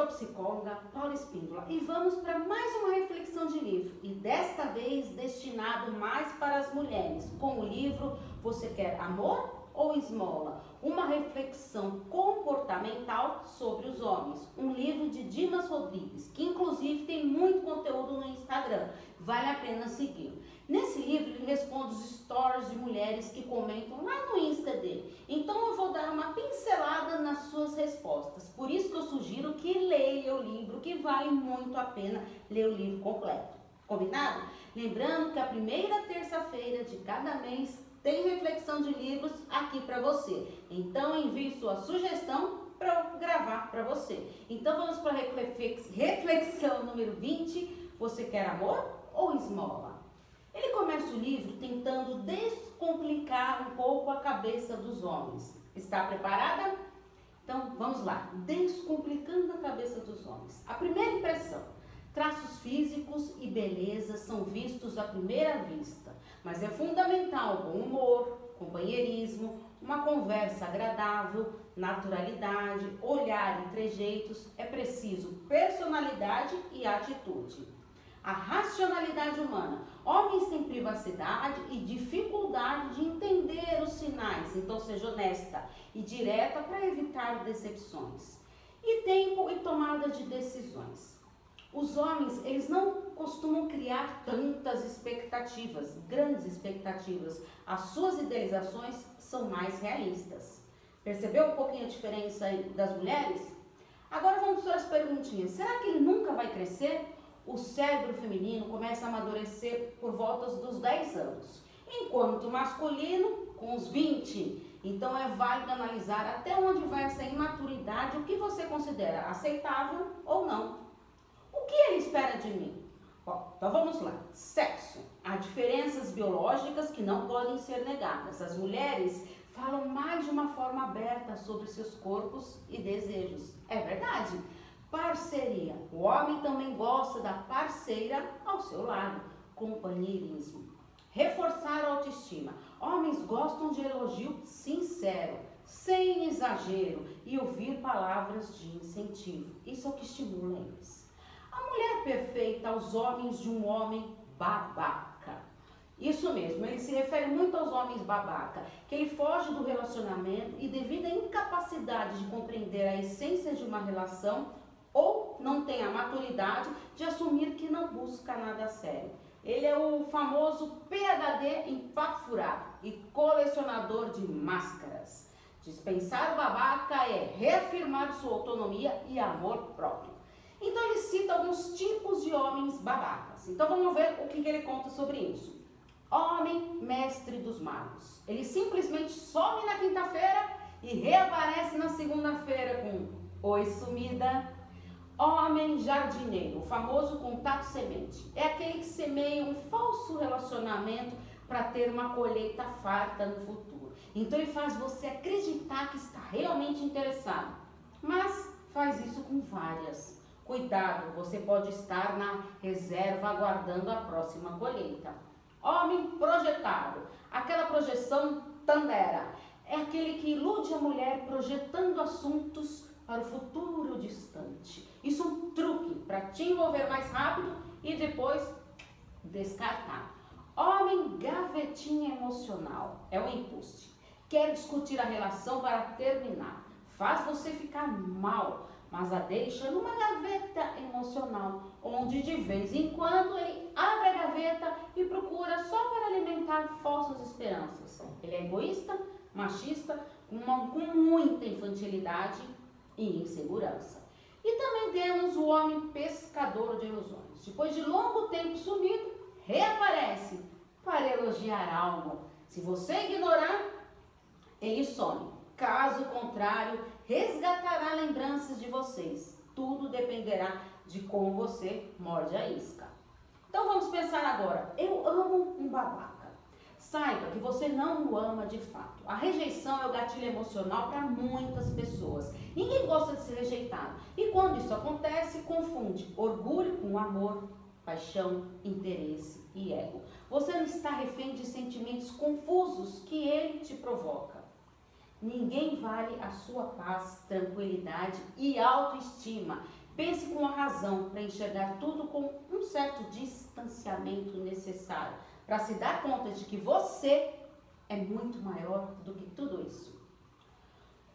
sou a psicóloga Paula Espíndola e vamos para mais uma reflexão de livro e desta vez destinado mais para as mulheres com o livro Você Quer Amor ou Esmola? Uma reflexão comportamental sobre os homens. Um livro de Dimas Rodrigues, que inclusive tem muito conteúdo no Instagram. Vale a pena seguir. Nesse livro ele responde os stories de mulheres que comentam lá no Insta dele. Então eu vou dar uma pincelada nas suas respostas. Por isso que eu sugiro que leia o livro, que vale muito a pena ler o livro completo. Combinado? Lembrando que a primeira terça-feira de cada mês tem reflexão de livros aqui para você. Então envie sua sugestão para gravar para você. Então vamos para a reflexão número 20. Você quer amor ou esmola? Ele começa o livro tentando descomplicar um pouco a cabeça dos homens. Está preparada? Então vamos lá. Descomplicando a cabeça dos homens. A primeira impressão. Traços físicos e beleza são vistos à primeira vista, mas é fundamental bom humor, companheirismo, uma conversa agradável, naturalidade, olhar e trejeitos, é preciso personalidade e atitude. A racionalidade humana. Homens têm privacidade e dificuldade de entender os sinais, então seja honesta e direta para evitar decepções. E tempo e tomada de decisões. Os homens, eles não costumam criar tantas expectativas, grandes expectativas. As suas idealizações são mais realistas. Percebeu um pouquinho a diferença das mulheres? Agora vamos para as perguntinhas. Será que ele nunca vai crescer? O cérebro feminino começa a amadurecer por volta dos 10 anos, enquanto o masculino com os 20. Então é válido analisar até onde vai essa imaturidade, o que você considera aceitável ou não. O que ele espera de mim? Bom, então vamos lá. Sexo. Há diferenças biológicas que não podem ser negadas. As mulheres falam mais de uma forma aberta sobre seus corpos e desejos. É verdade. Parceria. O homem também gosta da parceira ao seu lado. Companheirismo. Reforçar a autoestima. Homens gostam de elogio sincero, sem exagero e ouvir palavras de incentivo. Isso é o que estimula eles mulher perfeita aos homens de um homem babaca. Isso mesmo, ele se refere muito aos homens babaca, que ele foge do relacionamento e devido à incapacidade de compreender a essência de uma relação ou não tem a maturidade de assumir que não busca nada sério. Ele é o famoso PhD em papo furado e colecionador de máscaras. Dispensar o babaca é reafirmar sua autonomia e amor próprio. Então ele cita alguns tipos de homens babacas. Então vamos ver o que, que ele conta sobre isso. Homem mestre dos magos. Ele simplesmente some na quinta-feira e reaparece na segunda-feira com Oi sumida. Homem jardineiro, o famoso contato semente. É aquele que semeia um falso relacionamento para ter uma colheita farta no futuro. Então ele faz você acreditar que está realmente interessado, mas faz isso com várias Cuidado, você pode estar na reserva aguardando a próxima colheita. Homem projetado, aquela projeção tandera, é aquele que ilude a mulher projetando assuntos para o futuro distante. Isso é um truque para te envolver mais rápido e depois descartar. Homem gavetinha emocional é o embuste. Quer discutir a relação para terminar. Faz você ficar mal mas a deixa numa gaveta emocional, onde de vez em quando ele abre a gaveta e procura só para alimentar falsas esperanças. Ele é egoísta, machista, uma, com muita infantilidade e insegurança. E também temos o homem pescador de ilusões. Depois de longo tempo sumido, reaparece para elogiar algo. Se você ignorar, ele some. Caso contrário, resgatará lembranças de vocês. Tudo dependerá de como você morde a isca. Então vamos pensar agora. Eu amo um babaca. Saiba que você não o ama de fato. A rejeição é o gatilho emocional para muitas pessoas. Ninguém gosta de ser rejeitado. E quando isso acontece, confunde orgulho com amor, paixão, interesse e ego. Você não está refém de sentimentos confusos que ele te provoca. Ninguém vale a sua paz, tranquilidade e autoestima. Pense com a razão para enxergar tudo com um certo distanciamento necessário para se dar conta de que você é muito maior do que tudo isso.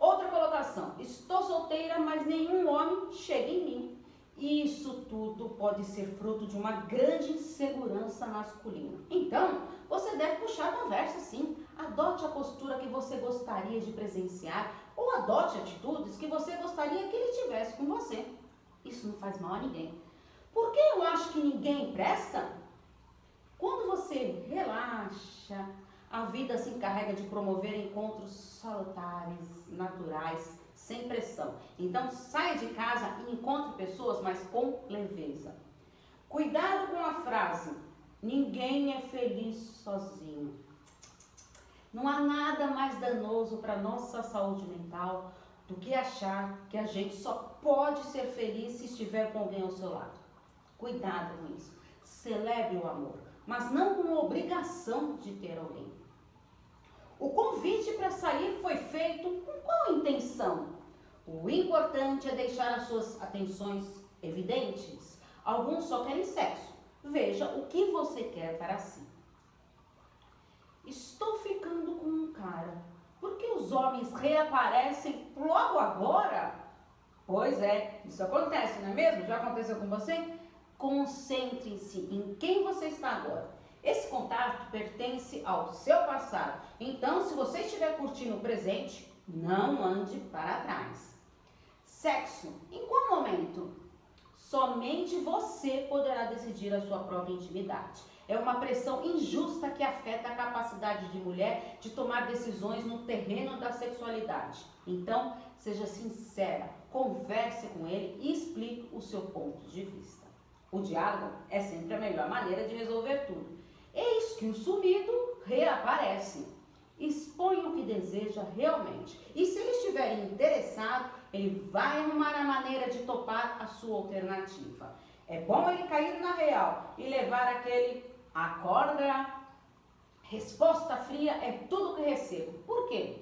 Outra colocação: estou solteira, mas nenhum homem chega em mim. Isso tudo pode ser fruto de uma grande insegurança masculina. Então, você deve puxar a conversa sim. Adote a postura que você gostaria de presenciar ou adote atitudes que você gostaria que ele tivesse com você. Isso não faz mal a ninguém. Por que eu acho que ninguém presta? Quando você relaxa, a vida se encarrega de promover encontros salutares, naturais, sem pressão. Então saia de casa e encontre pessoas, mas com leveza. Cuidado com a frase: ninguém é feliz sozinho. Não há nada mais danoso para nossa saúde mental do que achar que a gente só pode ser feliz se estiver com alguém ao seu lado. Cuidado com isso. Celebre o amor, mas não com obrigação de ter alguém. O convite para sair foi feito com qual intenção? O importante é deixar as suas atenções evidentes. Alguns só querem sexo. Veja o que você quer para si. Estou ficando com um cara. Por que os homens reaparecem logo agora? Pois é, isso acontece, não é mesmo? Já aconteceu com você? Concentre-se em quem você está agora esse contato pertence ao seu passado. Então, se você estiver curtindo o presente, não ande para trás. Sexo. Em qual momento? Somente você poderá decidir a sua própria intimidade. É uma pressão injusta que afeta a capacidade de mulher de tomar decisões no terreno da sexualidade. Então, seja sincera, converse com ele e explique o seu ponto de vista. O diálogo é sempre a melhor maneira de resolver tudo. Eis que o sumido reaparece. Expõe o que deseja realmente. E se ele estiver interessado, ele vai arrumar a maneira de topar a sua alternativa. É bom ele cair na real e levar aquele acorda. Resposta fria é tudo que recebo. Por quê?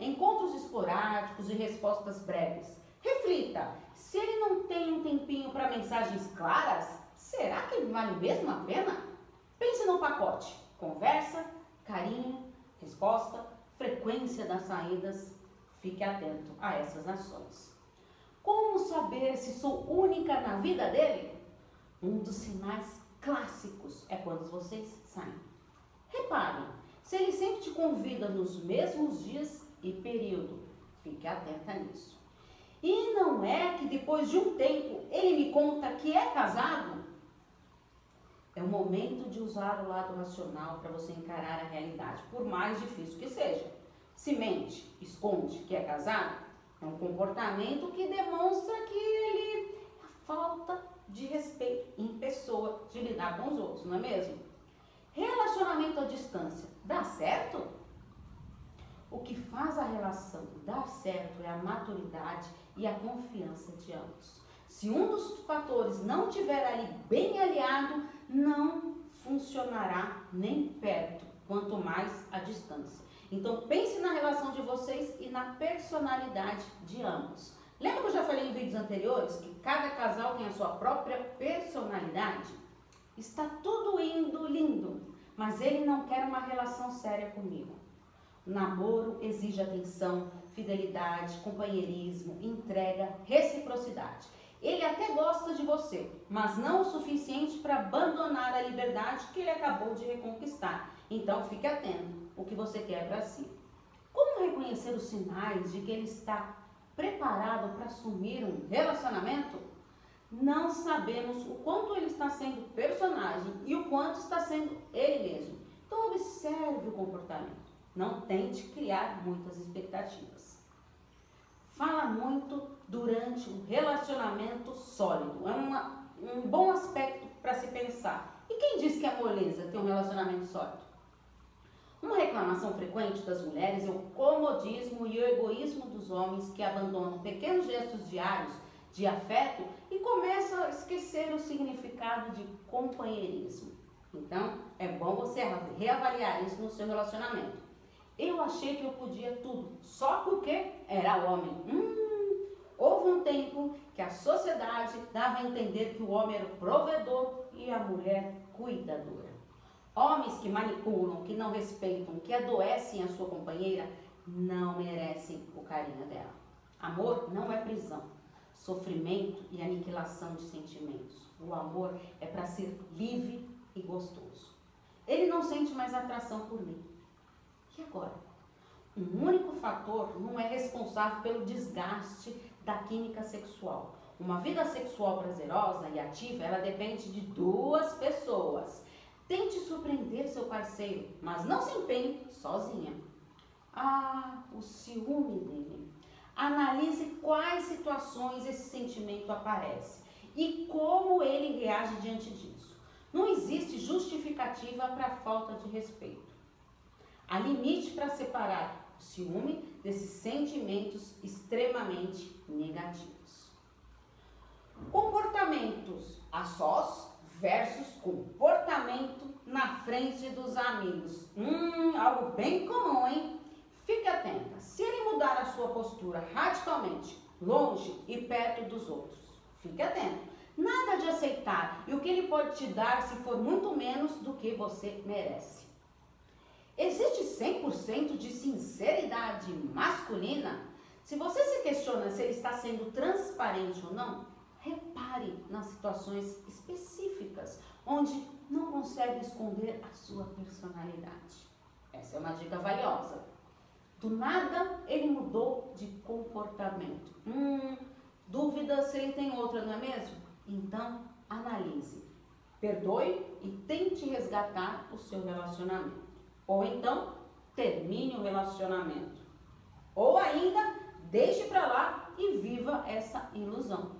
Encontros esporádicos e respostas breves. Reflita, se ele não tem um tempinho para mensagens claras, será que vale mesmo a pena? Pense no pacote: conversa, carinho, resposta, frequência das saídas. Fique atento a essas ações. Como saber se sou única na vida dele? Um dos sinais clássicos é quando vocês saem. Reparem, se ele sempre te convida nos mesmos dias e período, fique atenta nisso. E não é que depois de um tempo ele me conta que é casado é o momento de usar o lado racional para você encarar a realidade, por mais difícil que seja. Se mente, esconde que é casado, é um comportamento que demonstra que ele falta de respeito em pessoa de lidar com os outros, não é mesmo? Relacionamento à distância, dá certo? O que faz a relação certo é a maturidade e a confiança de ambos. Se um dos fatores não estiver ali bem aliado, não funcionará nem perto, quanto mais a distância. Então pense na relação de vocês e na personalidade de ambos. Lembra que eu já falei em vídeos anteriores que cada casal tem a sua própria personalidade? Está tudo indo lindo, mas ele não quer uma relação séria comigo. namoro exige atenção, fidelidade, companheirismo, entrega, reciprocidade. Ele até gosta de você, mas não o suficiente para abandonar a liberdade que ele acabou de reconquistar. Então fique atento o que você quer para si. Como reconhecer os sinais de que ele está preparado para assumir um relacionamento? Não sabemos o quanto ele está sendo personagem e o quanto está sendo ele mesmo. Então observe o comportamento. Não tente criar muitas expectativas. Fala muito durante um relacionamento sólido. É uma, um bom aspecto para se pensar. E quem diz que a moleza tem um relacionamento sólido? Uma reclamação frequente das mulheres é o comodismo e o egoísmo dos homens que abandonam pequenos gestos diários de afeto e começam a esquecer o significado de companheirismo. Então, é bom você reavaliar isso no seu relacionamento. Eu achei que eu podia tudo só porque era homem. Hum, houve um tempo que a sociedade dava a entender que o homem era o provedor e a mulher cuidadora. Homens que manipulam, que não respeitam, que adoecem a sua companheira, não merecem o carinho dela. Amor não é prisão, sofrimento e aniquilação de sentimentos. O amor é para ser livre e gostoso. Ele não sente mais atração por mim. E agora? Um único fator não é responsável pelo desgaste da química sexual. Uma vida sexual prazerosa e ativa, ela depende de duas pessoas. Tente surpreender seu parceiro, mas não se empenhe sozinha. Ah, o ciúme dele. Analise quais situações esse sentimento aparece e como ele reage diante disso. Não existe justificativa para a falta de respeito. Há limite para separar o ciúme desses sentimentos extremamente negativos. Comportamentos a sós versus comportamento na frente dos amigos. Hum, algo bem comum, hein? Fique atenta. Se ele mudar a sua postura radicalmente, longe e perto dos outros, fique atento. Nada de aceitar e o que ele pode te dar se for muito menos do que você merece. Existe 100% de sinceridade masculina? Se você se questiona se ele está sendo transparente ou não, repare nas situações específicas onde não consegue esconder a sua personalidade. Essa é uma dica valiosa. Do nada ele mudou de comportamento. Hum, dúvida se ele tem outra, não é mesmo? Então analise, perdoe e tente resgatar o seu relacionamento. Ou então, termine o relacionamento. Ou ainda, deixe para lá e viva essa ilusão.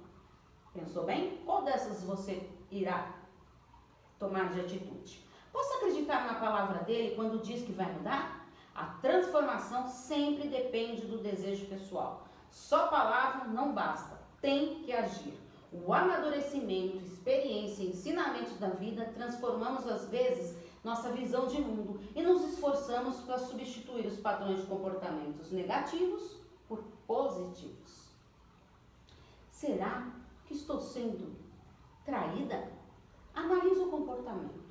Pensou bem? Qual dessas você irá tomar de atitude? Posso acreditar na palavra dele quando diz que vai mudar? A transformação sempre depende do desejo pessoal. Só palavra não basta, tem que agir. O amadurecimento, experiência e ensinamentos da vida transformamos às vezes nossa visão de mundo e nos esforçamos para substituir os padrões de comportamentos negativos por positivos. Será que estou sendo traída? Analise o comportamento.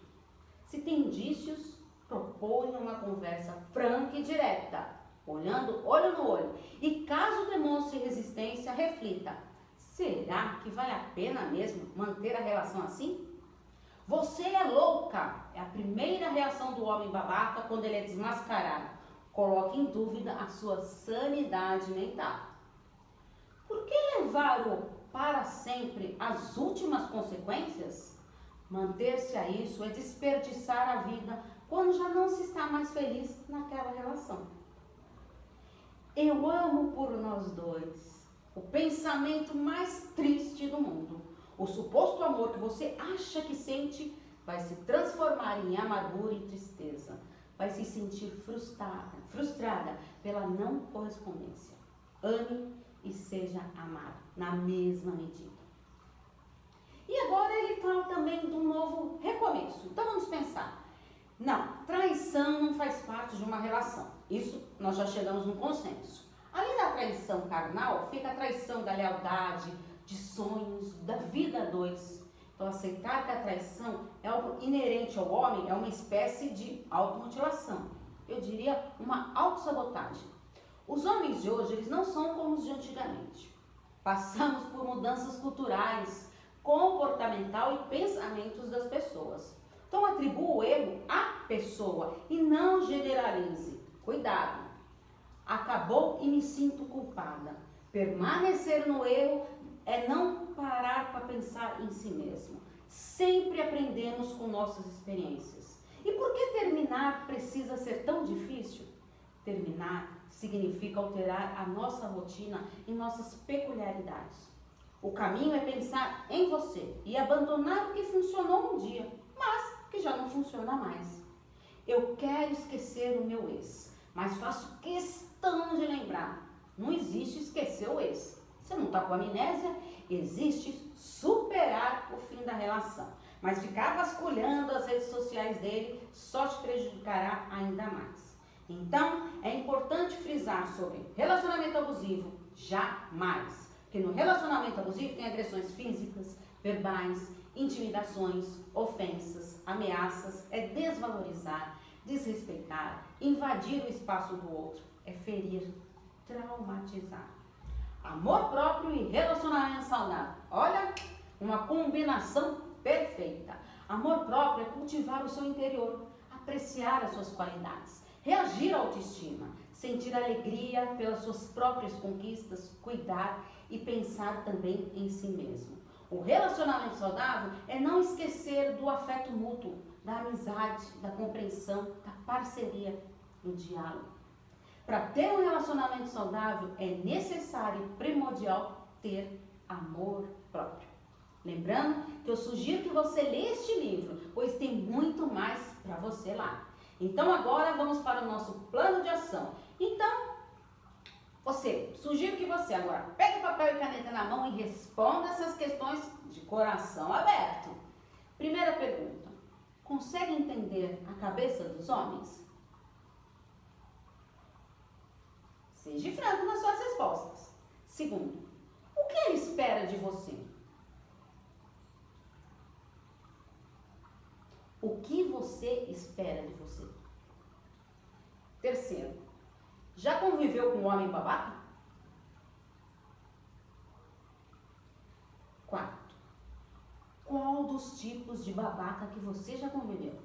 Se tem indícios, proponha uma conversa franca e direta, olhando olho no olho. E caso demonstre resistência, reflita: será que vale a pena mesmo manter a relação assim? Você é louca! É a primeira reação do homem babaca quando ele é desmascarado. Coloque em dúvida a sua sanidade mental. Por que levar-o para sempre às últimas consequências? Manter-se a isso é desperdiçar a vida quando já não se está mais feliz naquela relação. Eu amo por nós dois. O pensamento mais triste do mundo o suposto amor que você acha que sente vai se transformar em amargura e tristeza. Vai se sentir frustrada, frustrada pela não correspondência. Ame e seja amado na mesma medida. E agora ele fala também de um novo recomeço. Então vamos pensar. Não, traição não faz parte de uma relação. Isso nós já chegamos no consenso. Além da traição carnal, fica a traição da lealdade, de sonhos, da vida a dois. Então, aceitar que a traição é algo inerente ao homem é uma espécie de automutilação. Eu diria uma autossabotagem. Os homens de hoje, eles não são como os de antigamente. Passamos por mudanças culturais, comportamental e pensamentos das pessoas. Então, atribua o erro à pessoa e não generalize. Cuidado. Acabou e me sinto culpada. Permanecer no erro é não parar para pensar em si mesmo. Sempre aprendemos com nossas experiências. E por que terminar precisa ser tão difícil? Terminar significa alterar a nossa rotina e nossas peculiaridades. O caminho é pensar em você e abandonar o que funcionou um dia, mas que já não funciona mais. Eu quero esquecer o meu ex, mas faço questão de lembrar. Não existe esquecer o ex. Você não está com amnésia? Existe superar o fim da relação. Mas ficar vasculhando as redes sociais dele só te prejudicará ainda mais. Então, é importante frisar sobre relacionamento abusivo jamais. Porque no relacionamento abusivo tem agressões físicas, verbais, intimidações, ofensas, ameaças, é desvalorizar, desrespeitar, invadir o espaço do outro, é ferir, traumatizar. Amor próprio e relacionamento saudável. Olha, uma combinação perfeita. Amor próprio é cultivar o seu interior, apreciar as suas qualidades, reagir à autoestima, sentir alegria pelas suas próprias conquistas, cuidar e pensar também em si mesmo. O relacionamento saudável é não esquecer do afeto mútuo, da amizade, da compreensão, da parceria, do diálogo. Para ter um relacionamento saudável é necessário e primordial ter amor próprio. Lembrando que eu sugiro que você lê este livro, pois tem muito mais para você lá. Então agora vamos para o nosso plano de ação. Então, você, sugiro que você agora pegue papel e caneta na mão e responda essas questões de coração aberto. Primeira pergunta: consegue entender a cabeça dos homens? Seja franco nas suas respostas. Segundo, o que ele espera de você? O que você espera de você? Terceiro, já conviveu com um homem babaca? Quarto, qual dos tipos de babaca que você já conviveu?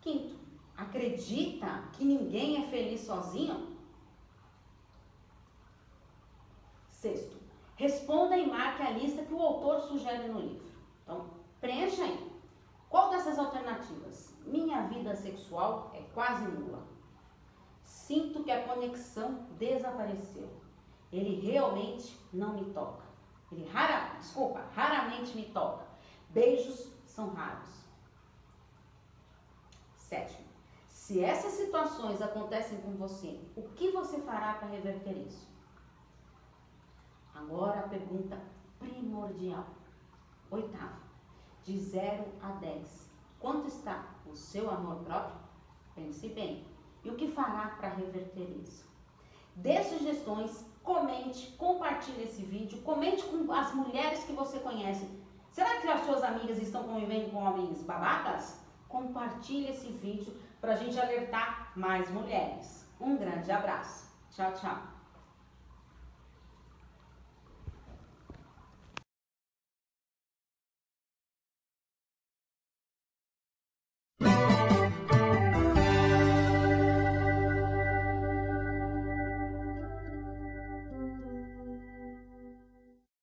Quinto, acredita que ninguém é feliz sozinho? Sexto, responda e marque a lista que o autor sugere no livro. Então, preencha aí. Qual dessas alternativas? Minha vida sexual é quase nula. Sinto que a conexão desapareceu. Ele realmente não me toca. Ele rara, desculpa, raramente me toca. Beijos são raros. Sétimo, se essas situações acontecem com você, o que você fará para reverter isso? Agora a pergunta primordial. Oitavo, de 0 a 10. Quanto está o seu amor próprio? Pense bem. E o que fará para reverter isso? Dê sugestões, comente, compartilhe esse vídeo, comente com as mulheres que você conhece. Será que as suas amigas estão convivendo com homens babacas? Compartilhe esse vídeo para a gente alertar mais mulheres. Um grande abraço. Tchau, tchau.